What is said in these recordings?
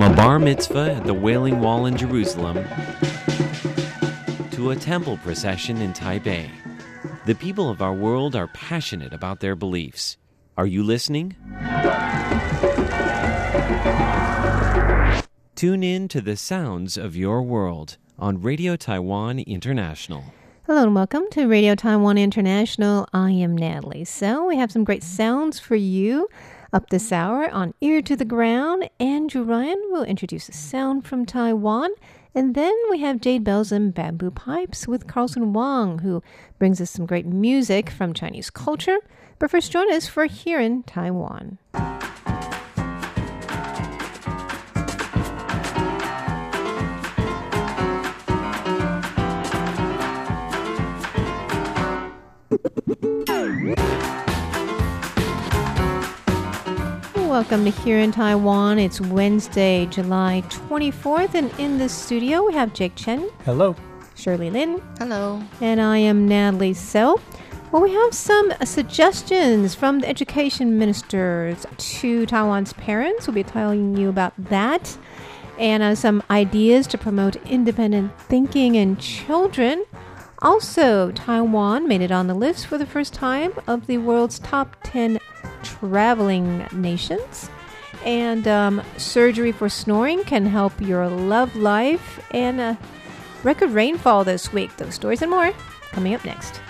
From a bar mitzvah at the Wailing Wall in Jerusalem to a temple procession in Taipei, the people of our world are passionate about their beliefs. Are you listening? Tune in to the sounds of your world on Radio Taiwan International. Hello and welcome to Radio Taiwan International. I am Natalie. So, we have some great sounds for you up this hour on Ear to the Ground. Andrew Ryan will introduce a sound from Taiwan. And then we have Jade Bells and Bamboo Pipes with Carlson Wang, who brings us some great music from Chinese culture. But first, join us for Here in Taiwan. Welcome to Here in Taiwan. It's Wednesday, July 24th, and in the studio we have Jake Chen, Hello. Shirley Lin, Hello. and I am Natalie So. Well, we have some suggestions from the education ministers to Taiwan's parents. We'll be telling you about that and uh, some ideas to promote independent thinking in children. Also, Taiwan made it on the list for the first time of the world's top 10 traveling nations. And um, surgery for snoring can help your love life. And uh, record rainfall this week. Those stories and more coming up next.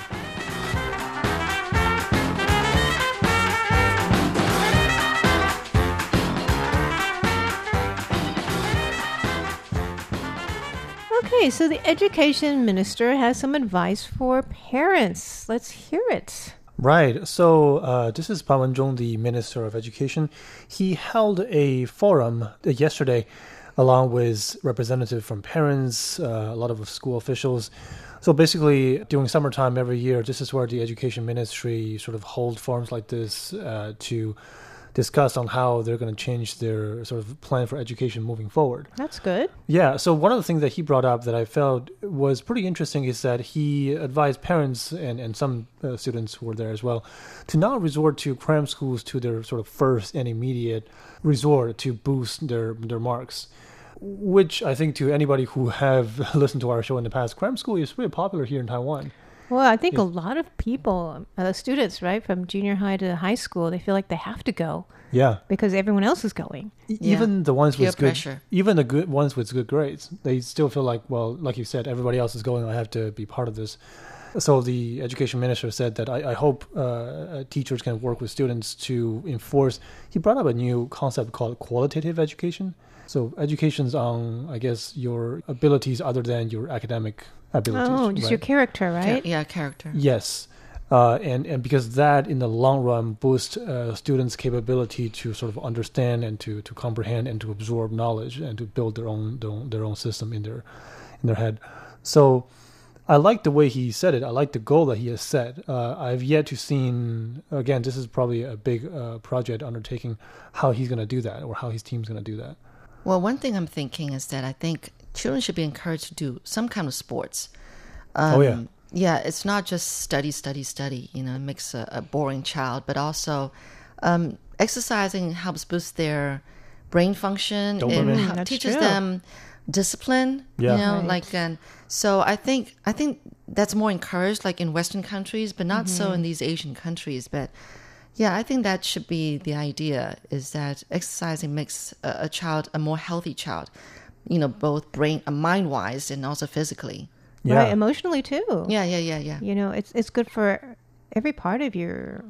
Okay, so the education minister has some advice for parents. Let's hear it. Right. So uh, this is Pan Wen-zhong, the Minister of Education. He held a forum uh, yesterday along with representatives from parents, uh, a lot of school officials. So basically, during summertime every year, this is where the Education Ministry sort of hold forums like this uh, to discuss on how they're going to change their sort of plan for education moving forward. That's good. Yeah. So one of the things that he brought up that I felt was pretty interesting is that he advised parents and and some uh, students who were there as well to not resort to cram schools to their sort of first and immediate resort to boost their their marks. Which I think to anybody who have listened to our show in the past, cram school is pretty popular here in Taiwan. Well, I think a lot of people, uh, students, right, from junior high to high school, they feel like they have to go Yeah. because everyone else is going. E- Yeah. Even the ones Peer with good, pressure. even the good ones with good grades, they still feel like, well, like you said, everybody else is going. I have to be part of this. So the education minister said that I, I hope uh, teachers can work with students to enforce. He brought up a new concept called qualitative education. So education's on, I guess, your abilities other than your academic abilities. Oh, just right? your character, Cha- right? yeah, character. Yes. Uh, and, and because that in the long run boosts uh, students' capability to sort of understand and to, to comprehend and to absorb knowledge and to build their own, their own their own system in their in their head. So I like the way he said it. I like the goal that he has set. Uh, I've yet to seen again. This is probably a big uh, project undertaking. How he's going to do that, or how his team's going to do that. Well, one thing I'm thinking is that I think children should be encouraged to do some kind of sports. Um, Oh, yeah. Yeah, it's not just study, study, study. You know, it makes a, a boring child, but also um, exercising helps boost their brain function Dopamine. and teaches true. them discipline. Yeah. You know, Right. like and so I think I think that's more encouraged, like in Western countries, but not so in these Asian countries. But yeah, I think that should be the idea is that exercising makes a, a child a more healthy child, you know, both brain, uh, mind wise and also physically. Yeah. Right, emotionally too. Yeah, yeah, yeah, yeah. You know, it's it's good for every part of your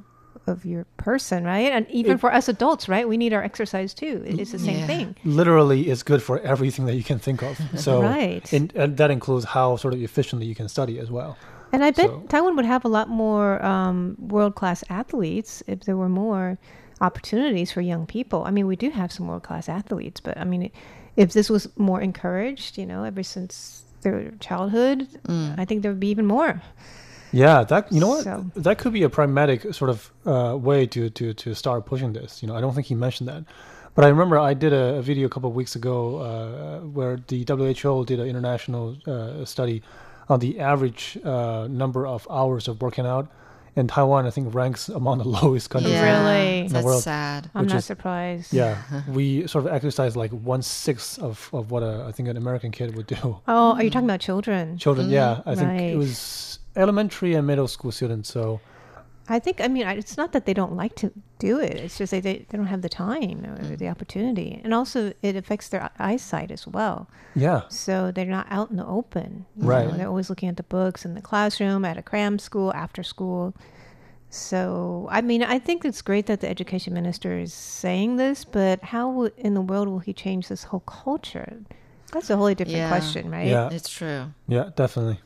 of your person, right? And even for us adults, right? We need our exercise too. It's the same Yeah. thing. literally it's good for everything that you can think of. So, Right. and, and that includes how sort of efficiently you can study as well. And I bet So- Taiwan would have a lot more um, world class athletes if there were more opportunities for young people. I mean, we do have some world class athletes, but I mean, if this was more encouraged, you know, ever since their childhood, I think there would be even more. Yeah, that you know what So- that could be a pragmatic sort of uh, way to to to start pushing this. You know, I don't think he mentioned that, but I remember I did a, a video a couple of weeks ago uh, where the WHO did an international uh, study on the average uh, number of hours of working out, and Taiwan I think ranks among the lowest countries. Yeah, Really? the That's world. sad. I'm which not is- surprised. Yeah, we sort of exercise like one sixth of, of what a, I think an American kid would do. Oh, are you talking about children? Children, yeah, I think Right. it was elementary and middle school students. So I think, I mean, it's not that they don't like to do it. It's just they, they, they don't have the time or mm. the opportunity. And also, it affects their eyesight as well. yeah, So they're not out in the open. you Right. know. They're always looking at the books in the classroom, at a cram school, after school. So, I mean, I think it's great that the education minister is saying this, but how will, in the world will he change this whole culture? That's a wholly different Yeah. question, right? Yeah. It's true. yeah, definitely.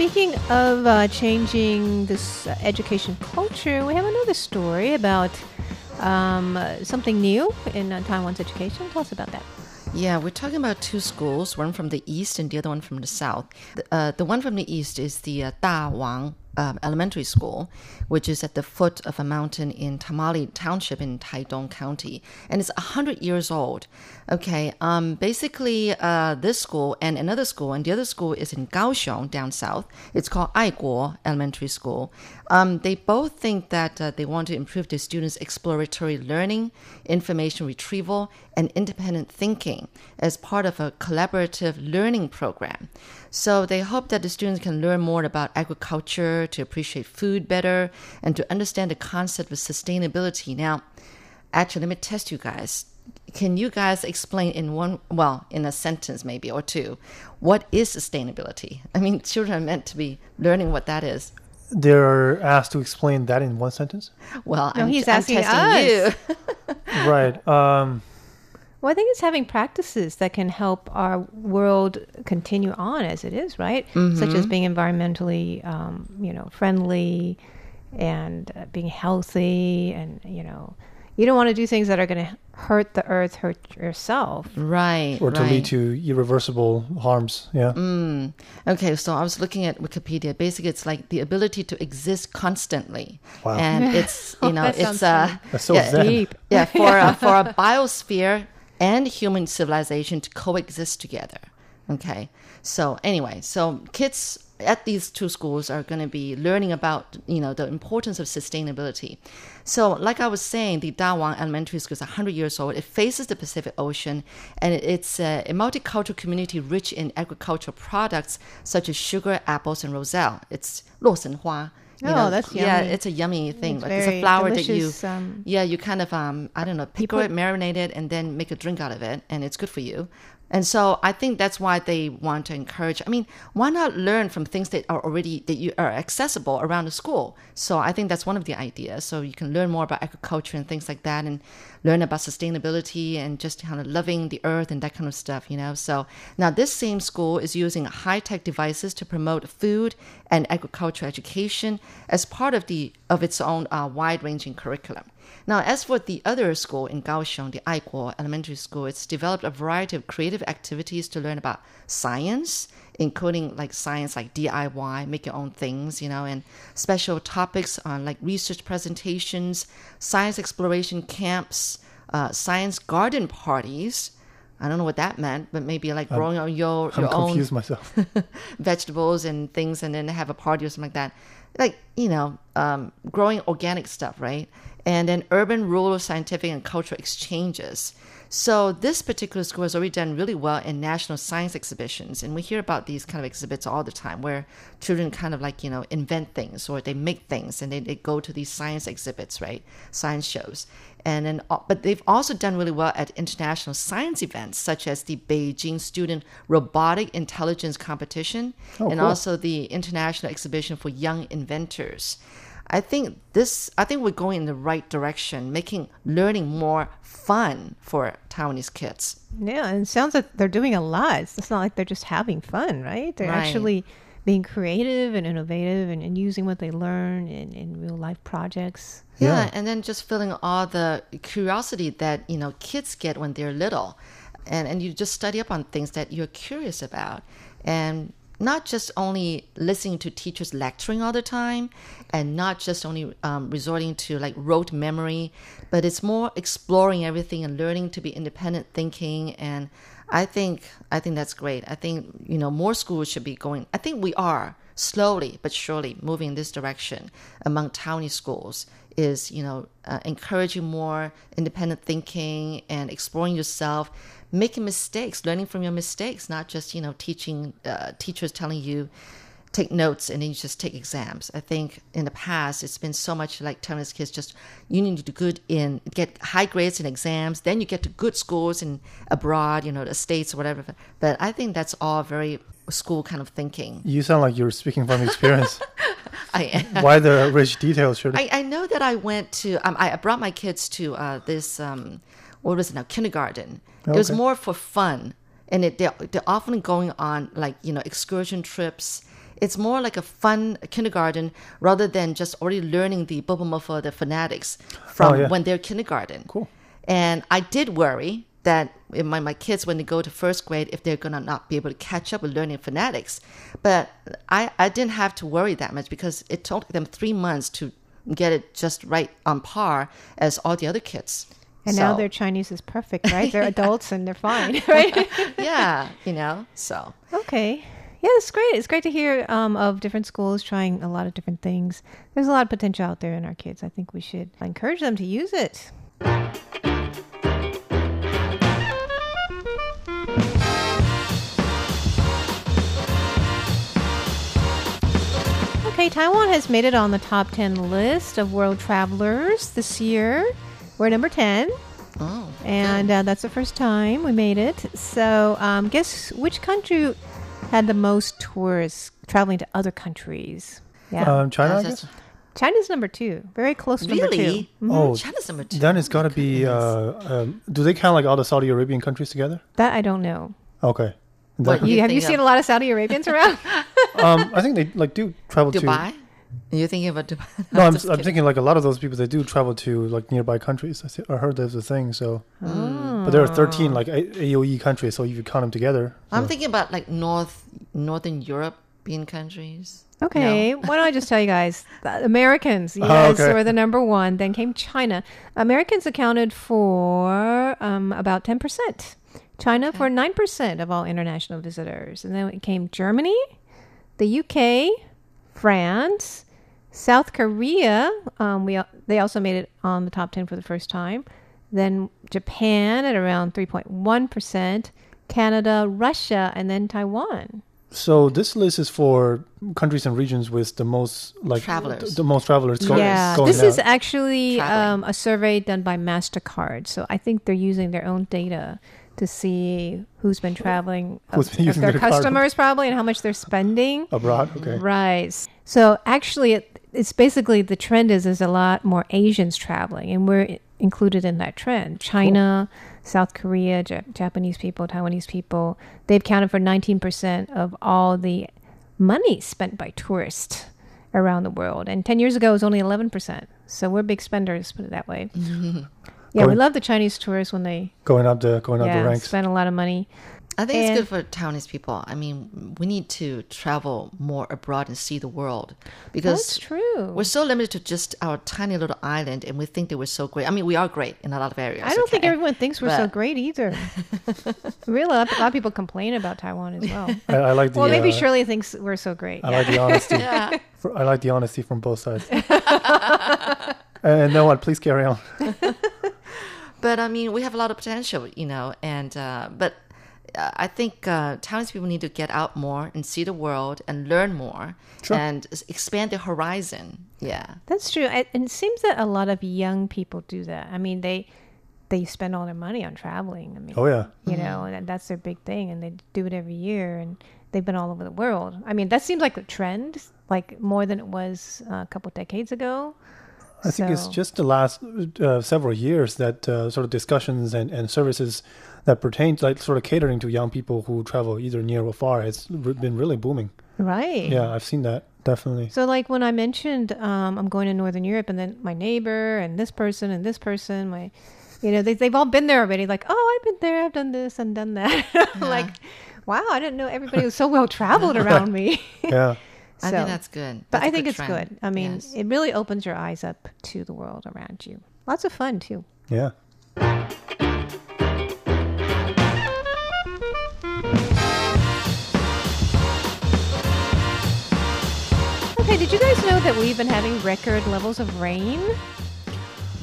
Speaking of uh, changing this uh, education culture, we have another story about um, uh, something new in uh, Taiwan's education. Tell us about that. Yeah, we're talking about two schools, one from the east and the other one from the south. The, uh, the one from the east is the uh, Da Wang um, Elementary School, which is at the foot of a mountain in Taimali Township in Taidong County, and it's 100 years old. Okay, um, basically, uh, this school and another school, and the other school is in Kaohsiung, down south. It's called Aiguo Elementary School. Um, they both think that uh, they want to improve their students' exploratory learning, information retrieval, and independent thinking as part of a collaborative learning program. So they hope that the students can learn more about agriculture, to appreciate food better, and to understand the concept of sustainability. Now, actually, let me test you guys. Can you guys explain in one, well, in a sentence maybe or two, what is sustainability? I mean, children are meant to be learning what that is. They're asked to explain that in one sentence, Well, No, I'm, he's I'm asking testing us. you. right? Um, Well, I think it's having practices that can help our world continue on as it is, right? Such as being environmentally, um, you know, friendly and uh, being healthy, and you know, you don't want to do things that are going to hurt the earth, hurt yourself. Right. or to right. lead to irreversible harms. Yeah. Mm. Okay, so I was looking at Wikipedia. Basically, it's like the ability to exist constantly, Wow. and it's you know That it's uh so yeah. Deep. yeah for a, for a biosphere and human civilization to coexist together. Okay, so anyway, so kids at these two schools are going to be learning about you know the importance of sustainability. So, like I was saying, the Dawang Elementary School is 100 years old. It faces the Pacific Ocean, and it's a, multicultural community rich in agricultural products such as sugar, apples, and roselle. It's 洛神花. You oh, that's yummy. yeah, it's a yummy thing. It's, like it's a flower that you, um, yeah, you kind of um, I don't know, pickle put, it, marinate it, and then make a drink out of it, and it's good for you. And so I think that's why they want to encourage. I mean, why not learn from things that are already that you are accessible around the school? So I think that's one of the ideas. So you can learn more about agriculture and things like that, and learn about sustainability and just kind of loving the earth and that kind of stuff. You know. So now this same school is using high tech devices to promote food and agriculture education as part of the of its own uh, wide ranging curriculum. Now, as for the other school in Kaohsiung, the Aiguo Elementary School, it's developed a variety of creative activities to learn about science, including like science like DIY, make your own things, you know, and special topics on like research presentations, science exploration camps, uh, science garden parties. I don't know what that meant, but maybe like growing your your, I'm own myself. vegetables and things and then have a party or something like that. Like, you know, um, growing organic stuff, right? And then urban, rural, scientific, and cultural exchanges. So this particular school has already done really well in national science exhibitions. And we hear about these kind of exhibits all the time where children kind of like, you know, invent things or they make things and they, they go to these science exhibits, right? Science shows. And then, uh, but they've also done really well at international science events, such as the Beijing Student Robotic Intelligence Competition, Oh, and cool. also the International Exhibition for Young Inventors. I think this. I think we're going in the right direction, making learning more fun for Taiwanese kids. Yeah, and it sounds like they're doing a lot. It's it's not like they're just having fun, right? They're Right. actually being creative and innovative and, and using what they learn in, in real life projects. Yeah, Yeah. and then just feeling all the curiosity that you know kids get when they're little, and and you just study up on things that you're curious about, and not just only listening to teachers lecturing all the time, and not just only um, resorting to like rote memory, but it's more exploring everything and learning to be independent thinking. And I think I think that's great. I think you know more schools should be going. I think we are slowly but surely moving in this direction among Taiwanese schools is you know uh, encouraging more independent thinking and exploring yourself making mistakes learning from your mistakes not just you know teaching uh, teachers telling you take notes and then you just take exams i think in the past it's been so much like telling us kids just you need to do good in get high grades in exams then you get to good schools in abroad you know the states or whatever but i think that's all very school kind of thinking You sound like you're speaking from experience. i am. Why the rich details? Should I, I know that I went to um, I brought my kids to uh, this um, what was it now kindergarten. It was more for fun, and it, they're, they're often going on like you know excursion trips. It's more like a fun kindergarten rather than just already learning the bubble the phonetics from Oh, yeah. when they're kindergarten. Cool. And I did worry that my, my kids, when they go to first grade, if they're going to not be able to catch up with learning phonetics. But I, I didn't have to worry that much because it took them three months to get it just right on par as all the other kids. And now their Chinese is perfect, right? They're adults and they're fine, right? yeah, you know, so. okay. Yeah, it's great. It's great to hear um, of different schools trying a lot of different things. There's a lot of potential out there in our kids. I think we should encourage them to use it. Okay, Taiwan has made it on the top 10 list of world travelers this year. We're number 10. Oh, And uh, that's the first time we made it. So, um, guess which country had the most tourists traveling to other countries? Yeah, um, China? I guess? China's number two. Very close to number really? two. Oh, China's number two. Then it's got to Oh, be. Uh, um, do they count like all the Saudi Arabian countries together? That I don't know. Okay. What That- You, you have you seen of- a lot of Saudi Arabians around? um, I think they like do travel to. Dubai? You're thinking about Dubai? No, I'm, Just I'm thinking like a lot of those people they do travel to like nearby countries. I, see, I heard there's a thing. So, Oh. but there are 13 like A- AOE countries. So if you count them together, I'm thinking about like North Northern European countries. Okay, why don't I just tell you guys? The Americans, Oh, yes, okay. were the number one. Then came China. Americans accounted for um, about 10%. China for 9% of all international visitors. And then it came Germany, the UK, France, South Korea. Um, we, they also made it on the top 10 for the first time. Then Japan at around 3.1%, Canada, Russia, and then Taiwan. So this list is for countries and regions with the most like Travelers. The, the most travelers. Go, yeah, going this is actually um, a survey done by Mastercard. So I think they're using their own data to see who's been traveling, uh, Who's of- been using their their customers probably, and how much they're spending. abroad. Okay. Right. So actually, it, it's basically the trend is there's a lot more Asians traveling, and we're included in that trend. China, South Korea, Ja- Japanese people, Taiwanese people, they've counted for 19% of all the money spent by tourists around the world. And 10 years ago, it was only 11%. So we're big spenders, put it that way. Yeah, we love the Chinese tourists when they Going up the going up the yeah, ranks. spend a lot of money. I think And- it's good for Taiwanese people. I mean, we need to travel more abroad and see the world because That's true. we're so limited to just our tiny little island, and we think that we're so great. I mean, we are great in a lot of areas. I don't think everyone thinks we're so great either. really, a lot, a lot of people complain about Taiwan as well. I, I like the. well, maybe uh, Shirley thinks we're so great. I like the honesty. Yeah. For- I like the honesty from both sides. and then what? Please carry on. But I mean, we have a lot of potential, you know. And uh, but uh, I think uh, Taiwanese people need to get out more and see the world and learn more Sure. and expand their horizon. Yeah. That's true. I, and it seems that a lot of young people do that. I mean, they they spend all their money on traveling. I mean, Oh yeah. you know, and that's their big thing, and they do it every year, and they've been all over the world. I mean, that seems like a trend, like more than it was uh, a couple decades ago. I think it's just the last uh, several years that uh, sort of discussions and, and services that pertain to like sort of catering to young people who travel either near or far has been really booming. Right. Yeah, I've seen that definitely. So, like when I mentioned um, I'm going to Northern Europe, and then my neighbor and this person and this person, my, you know, they, they've all been there already. Like, oh, I've been there, I've done this and done that. like, Wow, I didn't know everybody was so well traveled around me. Yeah. I So- think that's good. But That's I a think it's trend. good. I mean, Yes. it really opens your eyes up to the world around you. Lots of fun too. Yeah. Okay, did you guys know that we've been having record levels of rain?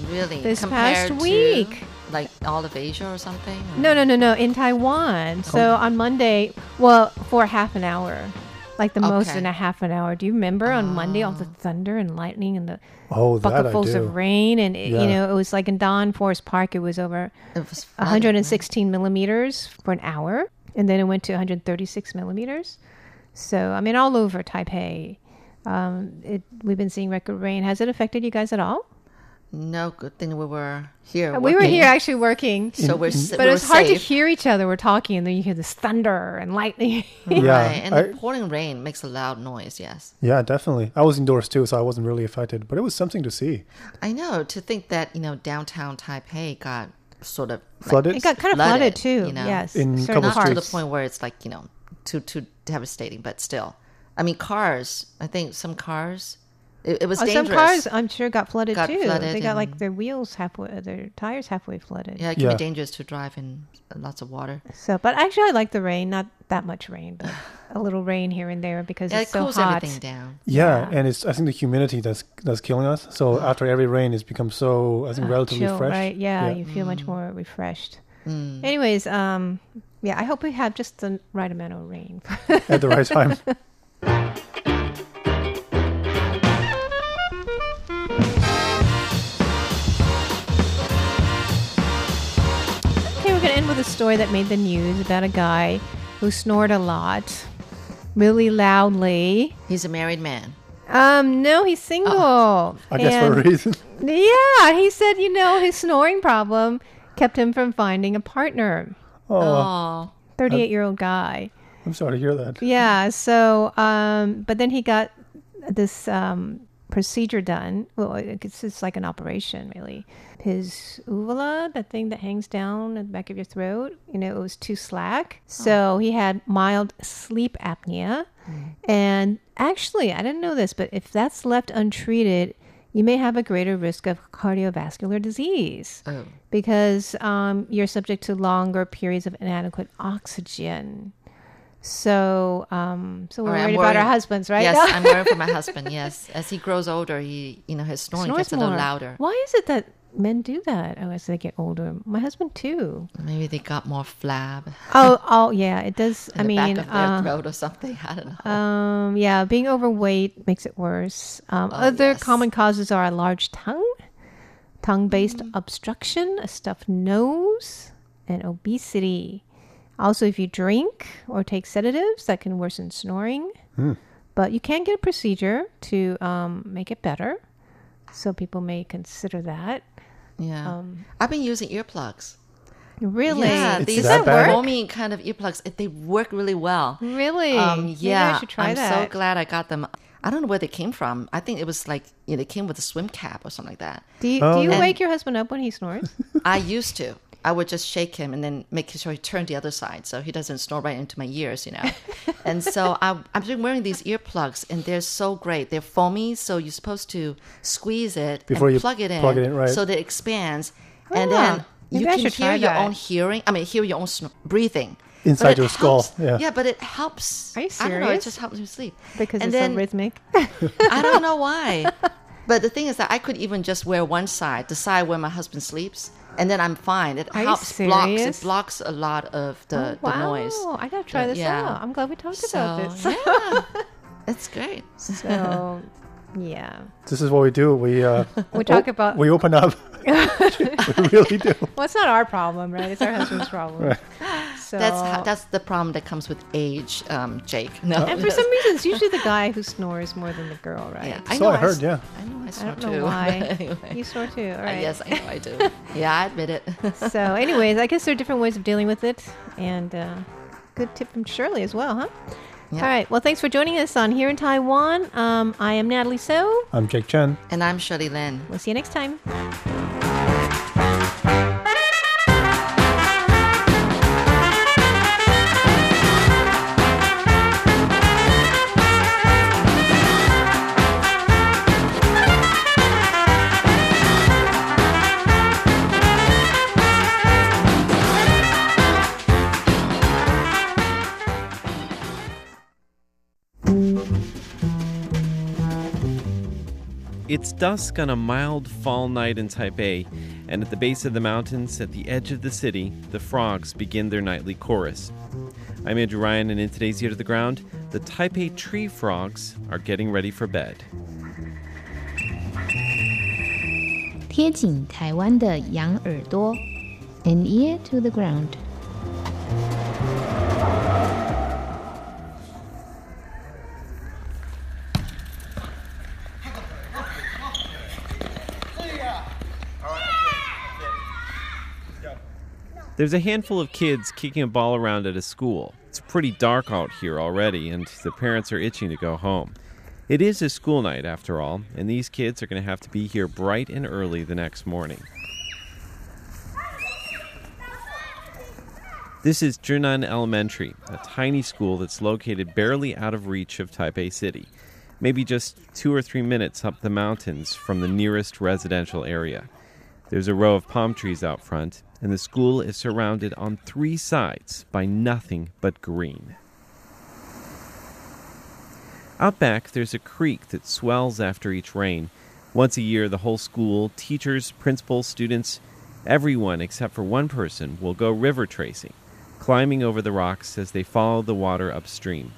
really this compared past to, week. like all of Asia or something. or- No, no, no, no, in Taiwan. Oh. So on Monday, well, for half an hour, like the most in a half an hour. Do you remember on Monday all the thunder and lightning and the Oh, bucketfuls of rain? And, it, Yeah. you know, it was like in Daan Forest Park, it was over It was flooded, 116 millimeters for an hour. And then it went to 136 millimeters. So, I mean, all over Taipei. Um, it, we've been seeing record rain. Has it affected you guys at all? No, good thing we were here. We were here actually working. so we're But we it were was hard to hear each other. We're talking, and then you hear this thunder and lightning. Yeah, Right, and I- the pouring rain makes a loud noise. Yes, Yeah, definitely. I was indoors too, so I wasn't really affected, but it was something to see. I know. To think that you know downtown Taipei got sort of like, Flooded. it got kind of Flooded, flooded too. you know. Yes, In certain couple not to the point where it's like you know too too devastating, but still. I mean, cars. I think some cars. It, it was Oh, dangerous. some cars, I'm sure, got flooded Got too. flooded they got like their wheels halfway, their tires halfway flooded. yeah, it can Yeah. be dangerous to drive in lots of water. So, but actually, I like the rain. Not that much rain, but a little rain here and there because Yeah, it's it so cools hot. everything down. Yeah, Yeah. and it's I think the humidity that's that's killing us. So after every rain, it's become so I think relatively Chill, fresh. right? Yeah, Yeah. you feel much more refreshed. Mm. Anyways, um, yeah, I hope we have just the right amount of rain. At the right time. Okay, we're going to end with a story that made the news about a guy who snored a lot, really loudly. He's a married man. Um, no, he's single. I guess for a reason. Yeah, he said, you know, his snoring problem kept him from finding a partner. Oh, Oh, 38 year old guy. I'm sorry to hear that. Yeah, so, um, but then he got this um, procedure done. Well, it's like an operation, really. His uvula, that thing that hangs down at the back of your throat, you know, it was too slack. So he had mild sleep apnea. And actually, I didn't know this, but if that's left untreated, you may have a greater risk of cardiovascular disease oh, because um, you're subject to longer periods of inadequate oxygen. So, um, so we're right, worried about our husbands, right? Yes, I'm worried for my husband. Yes, as he grows older, he you know his snoring Snores gets a little more. louder. Why is it that men do that oh, as they get older? My husband too. Maybe they got more flab Oh, oh, yeah, it does. I the mean, back of their uh, throat or something. I don't know. um, yeah, being overweight makes it worse. Um, Oh, other yes. common causes are a large tongue, tongue-based Mm. obstruction, a stuffed nose, and obesity. Also, if you drink or take sedatives, that can worsen snoring. But you can get a procedure to um, make it better. So people may consider that. yeah, um, I've been using earplugs. Really? Yeah, It's these that bad? foamy kind of earplugs. They work really well. Really? Um, Maybe yeah, I should try am that. so glad I got them. I don't know where they came from. I think it was like you know, they came with a swim cap or something like that. Do you, Oh. do you wake your husband up when he snores? I used to. I would just shake him and then make sure he turned the other side so he doesn't snore right into my ears, you know. and so I, I've been wearing these earplugs and they're so great. They're foamy, so you're supposed to squeeze it Before and you plug it in, plug it in, right. so that it expands, and Ah, then you I can hear your that. own hearing. I mean, hear your own breathing Inside your skull, helps- yeah. yeah, but it helps. Are you serious? I don't know. It just helps me sleep because and it's then, so rhythmic. I don't know why. But the thing is that I could even just wear one side, the side where my husband sleeps, and then I'm fine. It Are helps blocks it blocks a lot of the, oh, wow, the noise. I gotta try this yeah. out. I'm glad we talked So about this. yeah, it's great. So, yeah, This is what we do. We uh, we talk about. we open up. we really do. well, it's not our problem, right? It's our husband's problem. Right. So That's how, that's the problem that comes with age, um, Jake. No, and for some reason, it's usually the guy who snores more than the girl, right? yeah, So I s- heard, yeah. I know I I snore don't know too. why. anyway. You snore too. All Uh, right. Yes, I know I do. yeah, I admit it. So, anyways, I guess there are different ways of dealing with it, and uh, good tip from Shirley as well, huh? Yeah. All right. Well, thanks for joining us on Here in Taiwan. Um, I am Natalie So. I'm Jake Chen. and I'm Shirley Lin. We'll see you next time. It's dusk on a mild fall night in Taipei, and at the base of the mountains, at the edge of the city, the frogs begin their nightly chorus. I'm Andrew Ryan, and in today's Ear to the Ground, the Taipei tree frogs are getting ready for bed. 贴紧台湾的羊耳朵，an ear to the ground。There's a handful of kids kicking a ball around at a school. It's pretty dark out here already, and the parents are itching to go home. It is a school night, after all, and these kids are going to have to be here bright and early the next morning. This is Zhinan Elementary, a tiny school that's located barely out of reach of Taipei City, maybe just two or three minutes up the mountains from the nearest residential area. There's a row of palm trees out front, and the school is surrounded on three sides by nothing but green. Out back, there's a creek that swells after each rain. Once a year, the whole school, teachers, principals, students, everyone except for one person will go river tracing, climbing over the rocks as they follow the water upstream.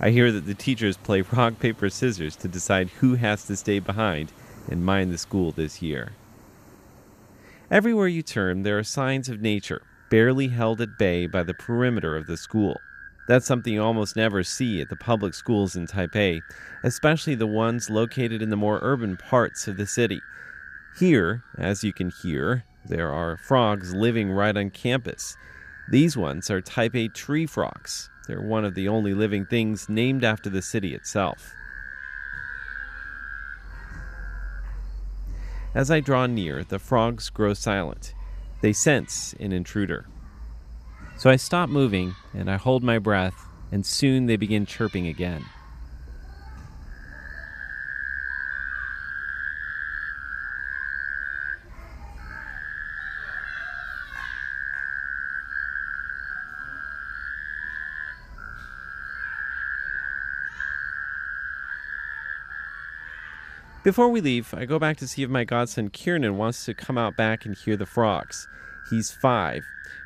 I hear that the teachers play rock, paper, scissors to decide who has to stay behind and mind the school this year. Everywhere you turn, there are signs of nature, barely held at bay by the perimeter of the school. That's something you almost never see at the public schools in Taipei, especially the ones located in the more urban parts of the city. Here, as you can hear, there are frogs living right on campus. These ones are Taipei tree frogs. They're one of the only living things named after the city itself. As I draw near, the frogs grow silent. They sense an intruder. So I stop moving and I hold my breath, and soon they begin chirping again. Before we leave, I go back to see if my godson Kiernan wants to come out back and hear the frogs. He's five.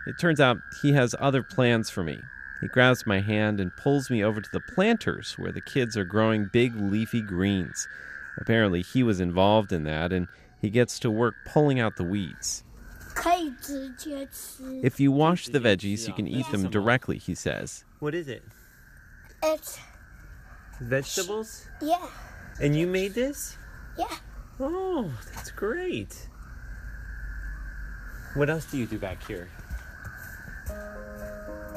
It turns out he has other plans for me. He grabs my hand and pulls me over to the planters where the kids are growing big leafy greens. Apparently, he was involved in that and he gets to work pulling out the weeds. If you wash the veggies, you can eat them directly, he says. What is it? It's Vegetables? yeah, And you made this? Yeah. Oh, that's great. What else do you do back here?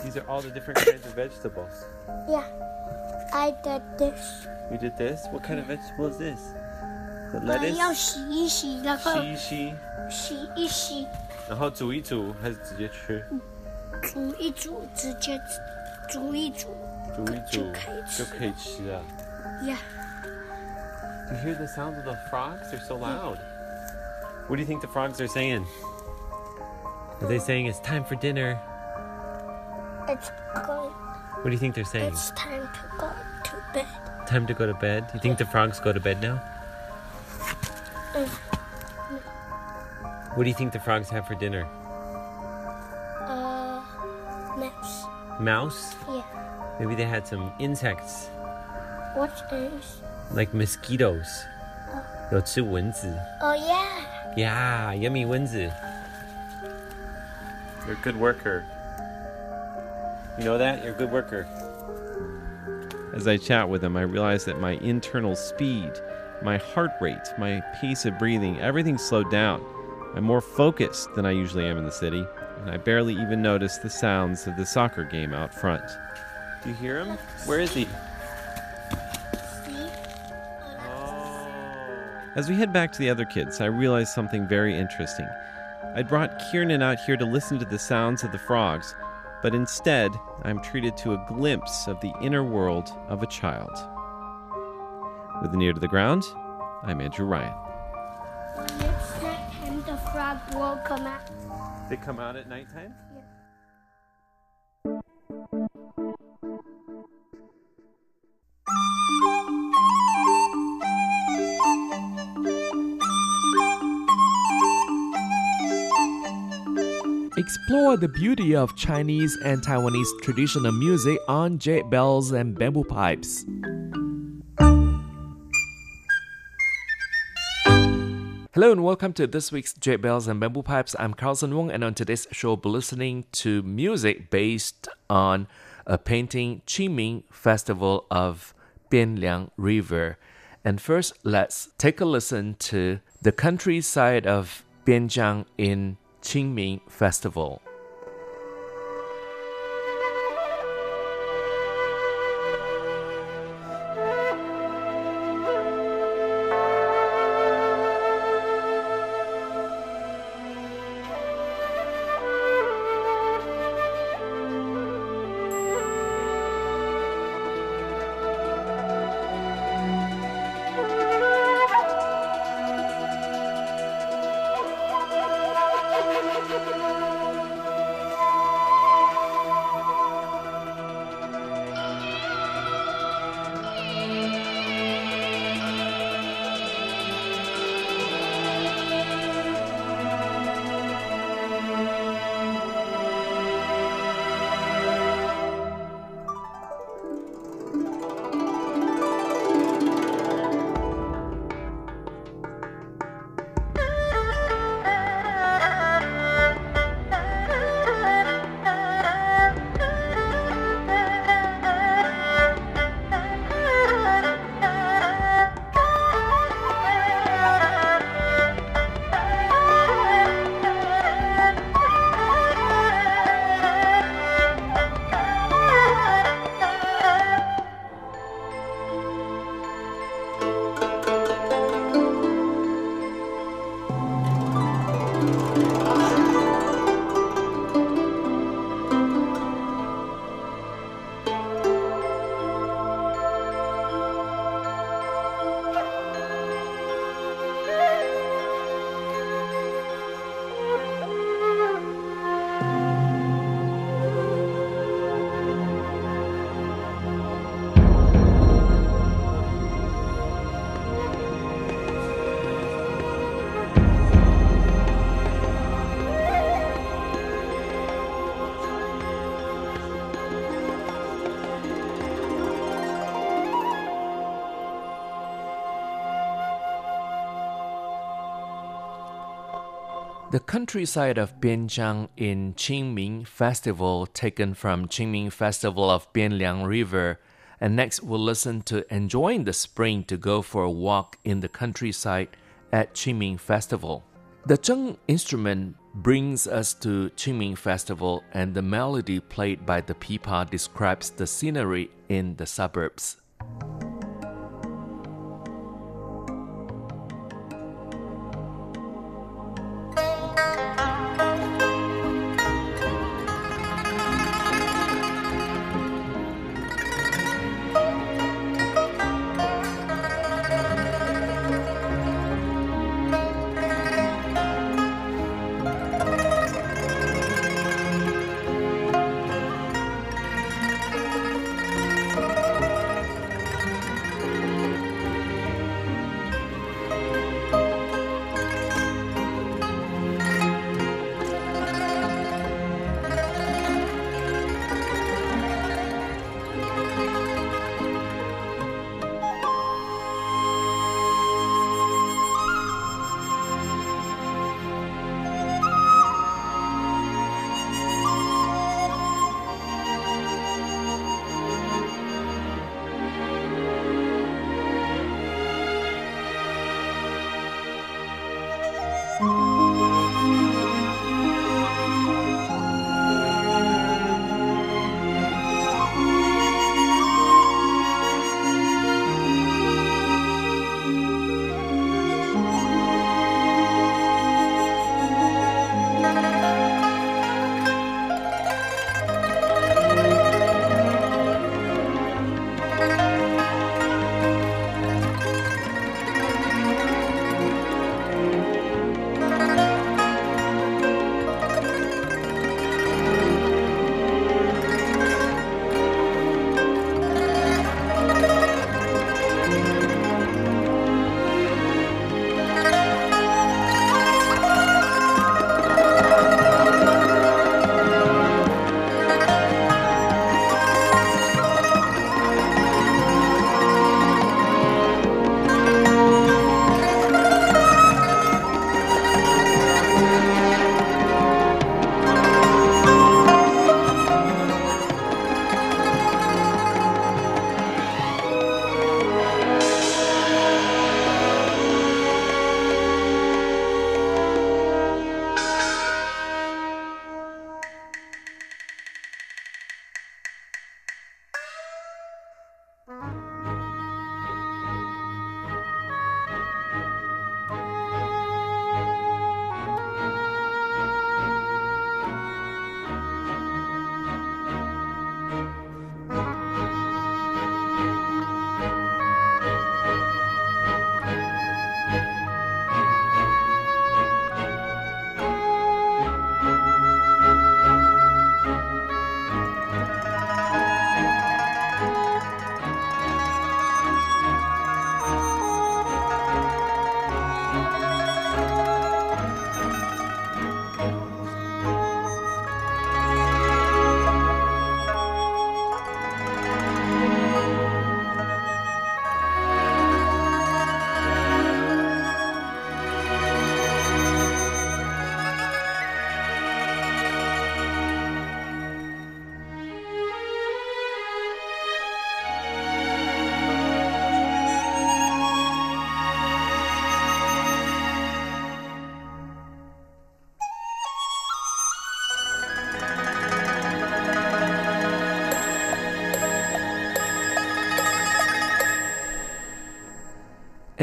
These are all the different kinds of vegetables. Yeah. I did this. You did this? What kind of vegetable is this? The lettuce? 要洗一洗，然后洗一洗，洗一洗，然后煮一煮，还是直接吃？煮一煮，直接煮一煮，煮一煮就可以吃。就可以吃啊。Yeah. You hear the sounds of the frogs? They're so loud. What do you think the frogs are saying? Are they saying it's time for dinner? it's going. What do you think they're saying? It's time to go to bed. Time to go to bed? You think the frogs go to bed now? Mm. What do you think the frogs have for dinner? Uh, mouse. Mouse? Yeah. Maybe they had some insects, What is? like mosquitoes. 有吃蚊子。Oh yeah. Yeah, yummy You're a good worker. You know that? You're a good worker. As I chat with him, I realize that my internal speed, my heart rate, my pace of breathing, everything slowed down. I'm more focused than I usually am in the city, and I barely even notice the sounds of the soccer game out front. Do you hear him? Where is he? As we head back to the other kids, I realize something very interesting. I'd brought Kiernan out here to listen to the sounds of the frogs, but instead, I'm treated to a glimpse of the inner world of a child. With an ear to the ground, I'm Andrew Ryan. Next time the frog will come out. They come out at nighttime? Explore the beauty of Chinese and Taiwanese traditional music on jade bells and bamboo pipes. Hello and welcome to this week's Jade Bells and Bamboo Pipes. I'm Carlson Wong, and on today's show, we'll be listening to music based on a painting Qingming Festival of Bianliang River. And first, let's take a listen to the countryside of Bianliang in Qingming Festival. The countryside of Bianliang in Qingming Festival, taken from Qingming Festival of Bianliang River. And next, we'll listen to Enjoying the Spring to go for a walk in the countryside at Qingming Festival. The zheng instrument brings us to Qingming Festival, and the melody played by the pipa describes the scenery in the suburbs.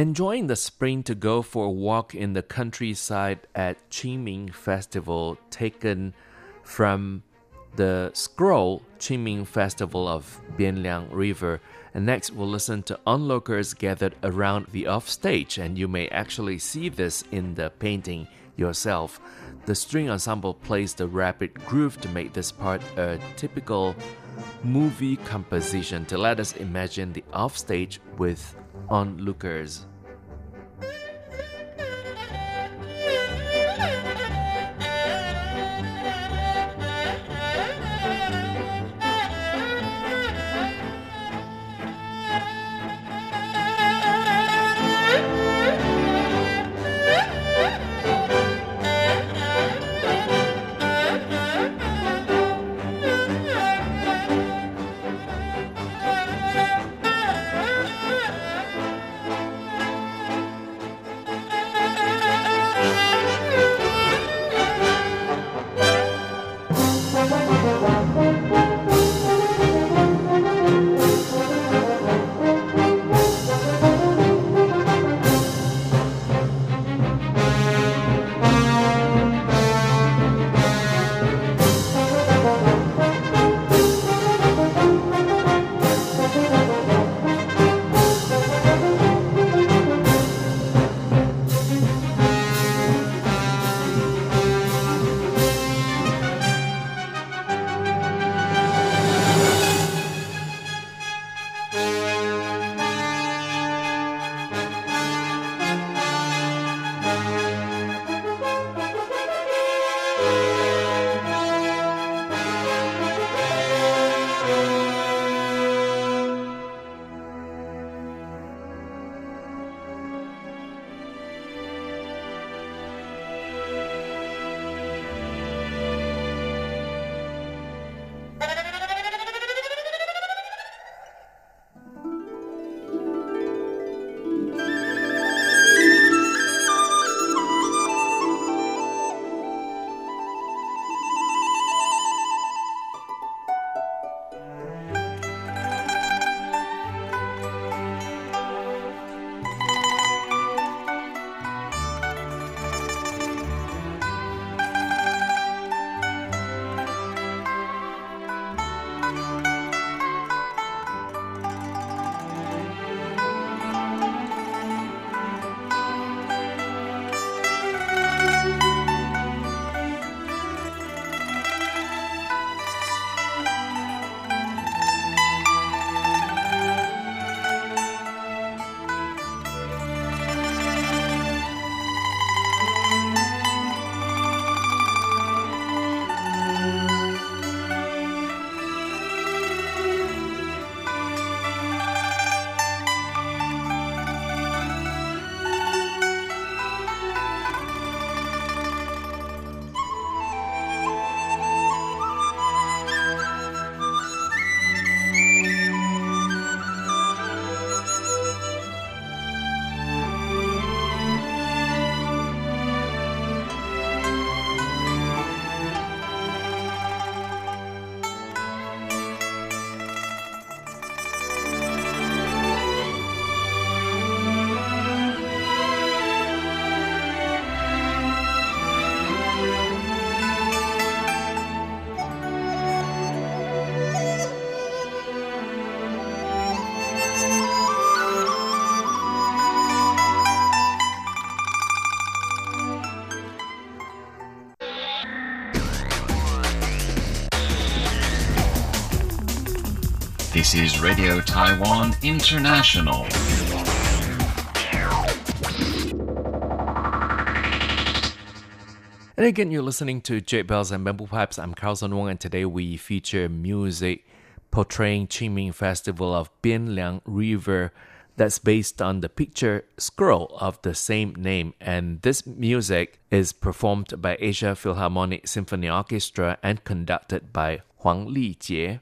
Enjoying the spring to go for a walk in the countryside at Qingming Festival, taken from the scroll Qingming Festival of Bianliang River. And next, we'll listen to onlookers gathered around the offstage, and you may actually see this in the painting yourself. The string ensemble plays the rapid groove to make this part a typical movie composition to let us imagine the offstage with onlookers. This is Radio Taiwan International. And again, you're listening to Jade Bells and Bamboo Pipes. I'm Carl Carlson Wong, and today we feature music portraying Qingming Festival of Bianliang River that's based on the picture scroll of the same name. And this music is performed by Asia Philharmonic Symphony Orchestra and conducted by Huang Lijie.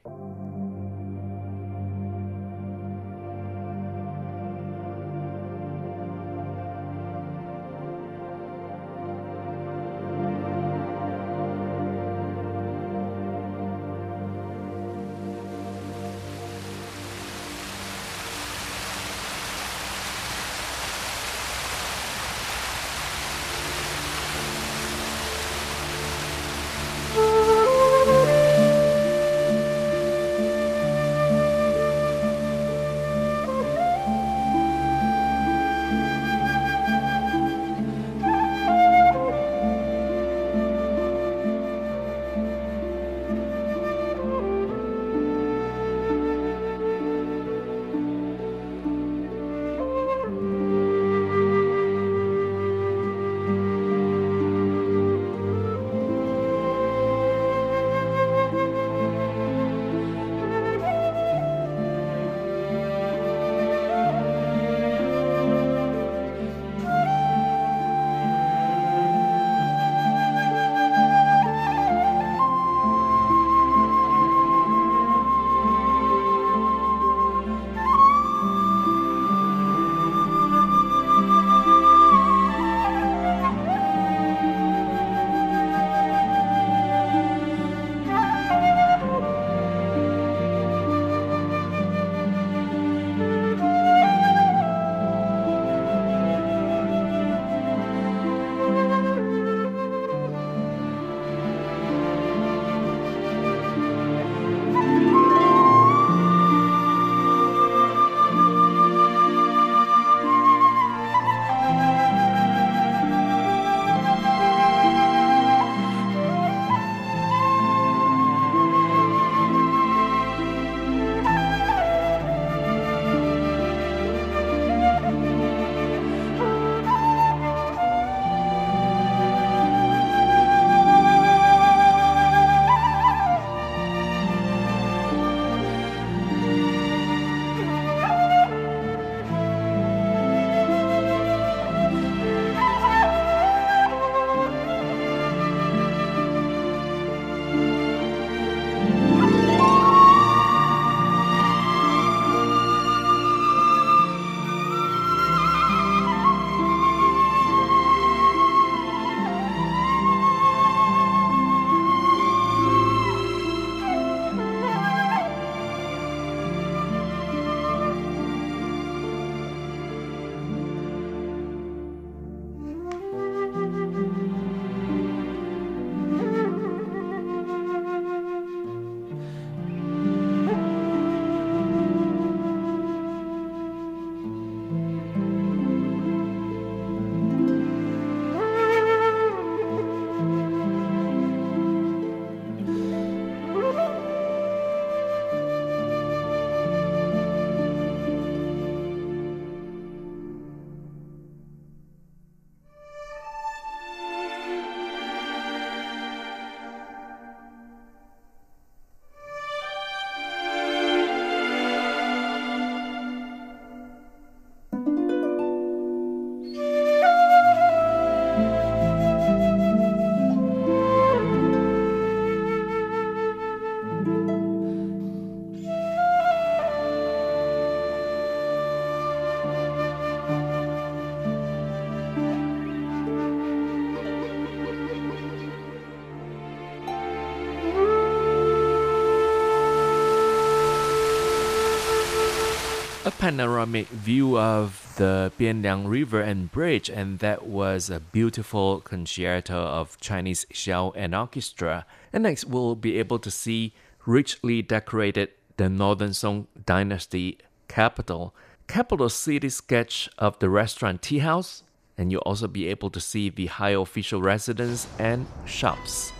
Panoramic view of the Bianliang River and bridge, and that was a beautiful concerto of Chinese xiao and orchestra. And next, we'll be able to see richly decorated the Northern Song Dynasty capital, capital city sketch of the restaurant Tea House, and you'll also be able to see the high official residence and shops.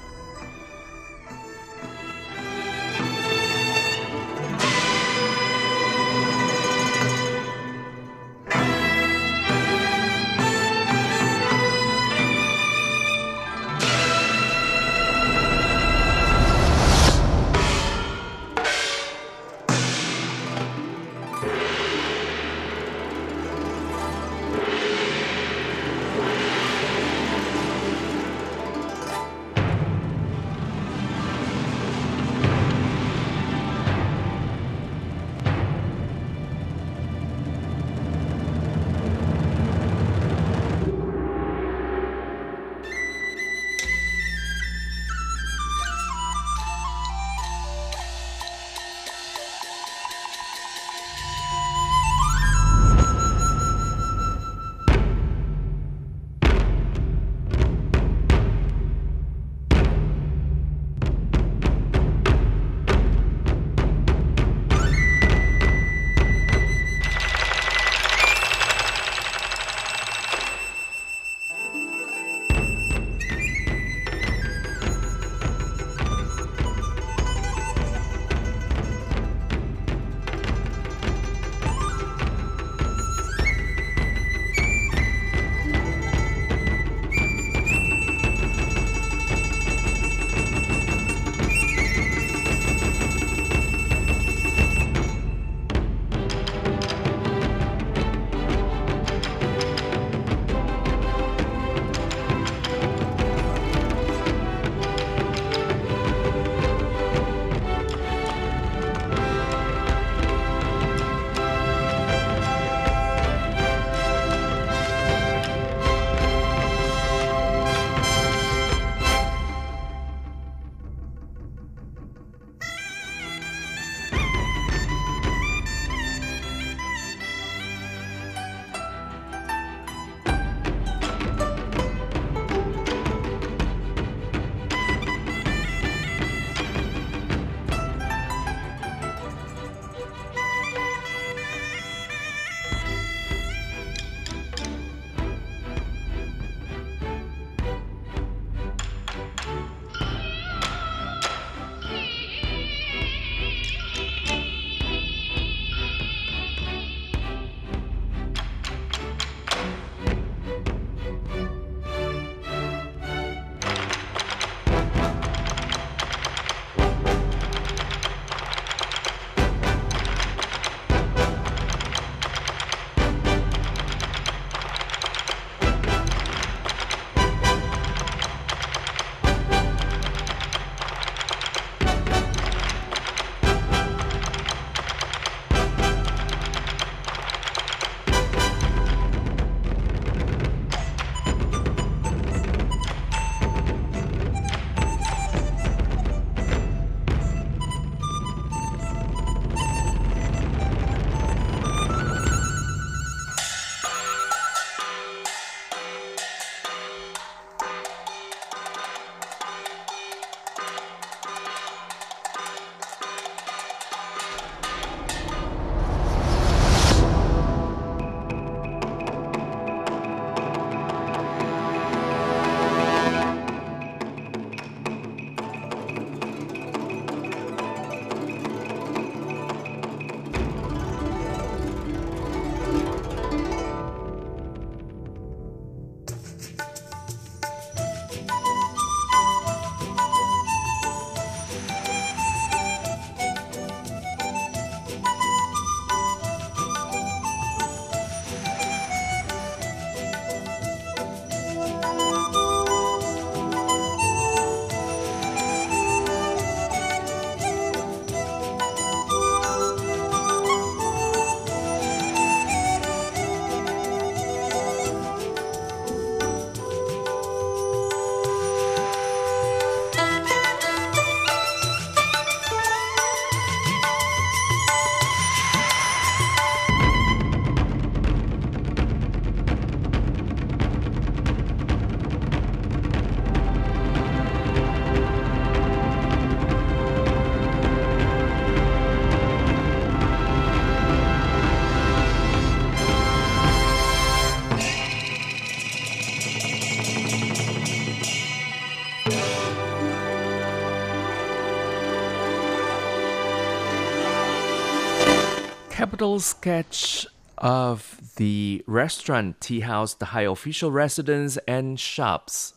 Capital sketch of the restaurant, tea house, the high official residence, and shops.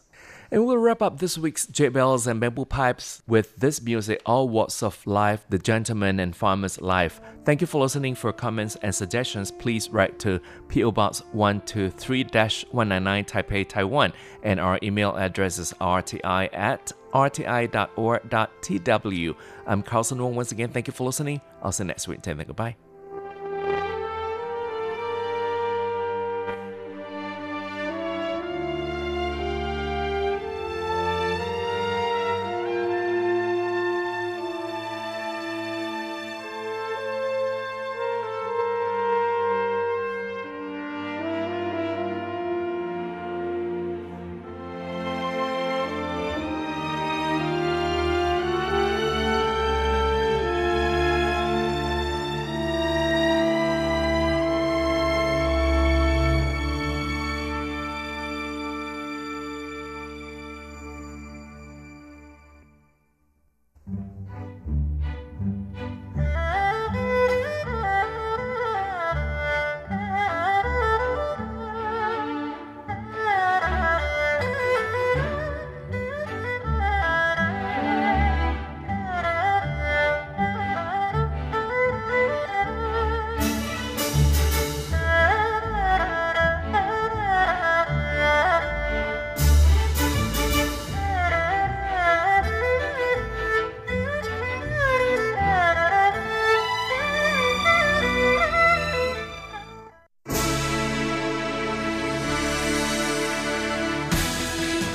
And we'll wrap up this week's Jade Bells and Bamboo Pipes with this music, All Walks of Life, The Gentleman and Farmer's Life. Thank you for listening. For comments and suggestions, please write to P.O. Box 123-199 Taipei, Taiwan. And our email address is rti at rti.org.tw. I'm Carlson Wong. Once again, thank you for listening. I'll see you next week. Take. Goodbye.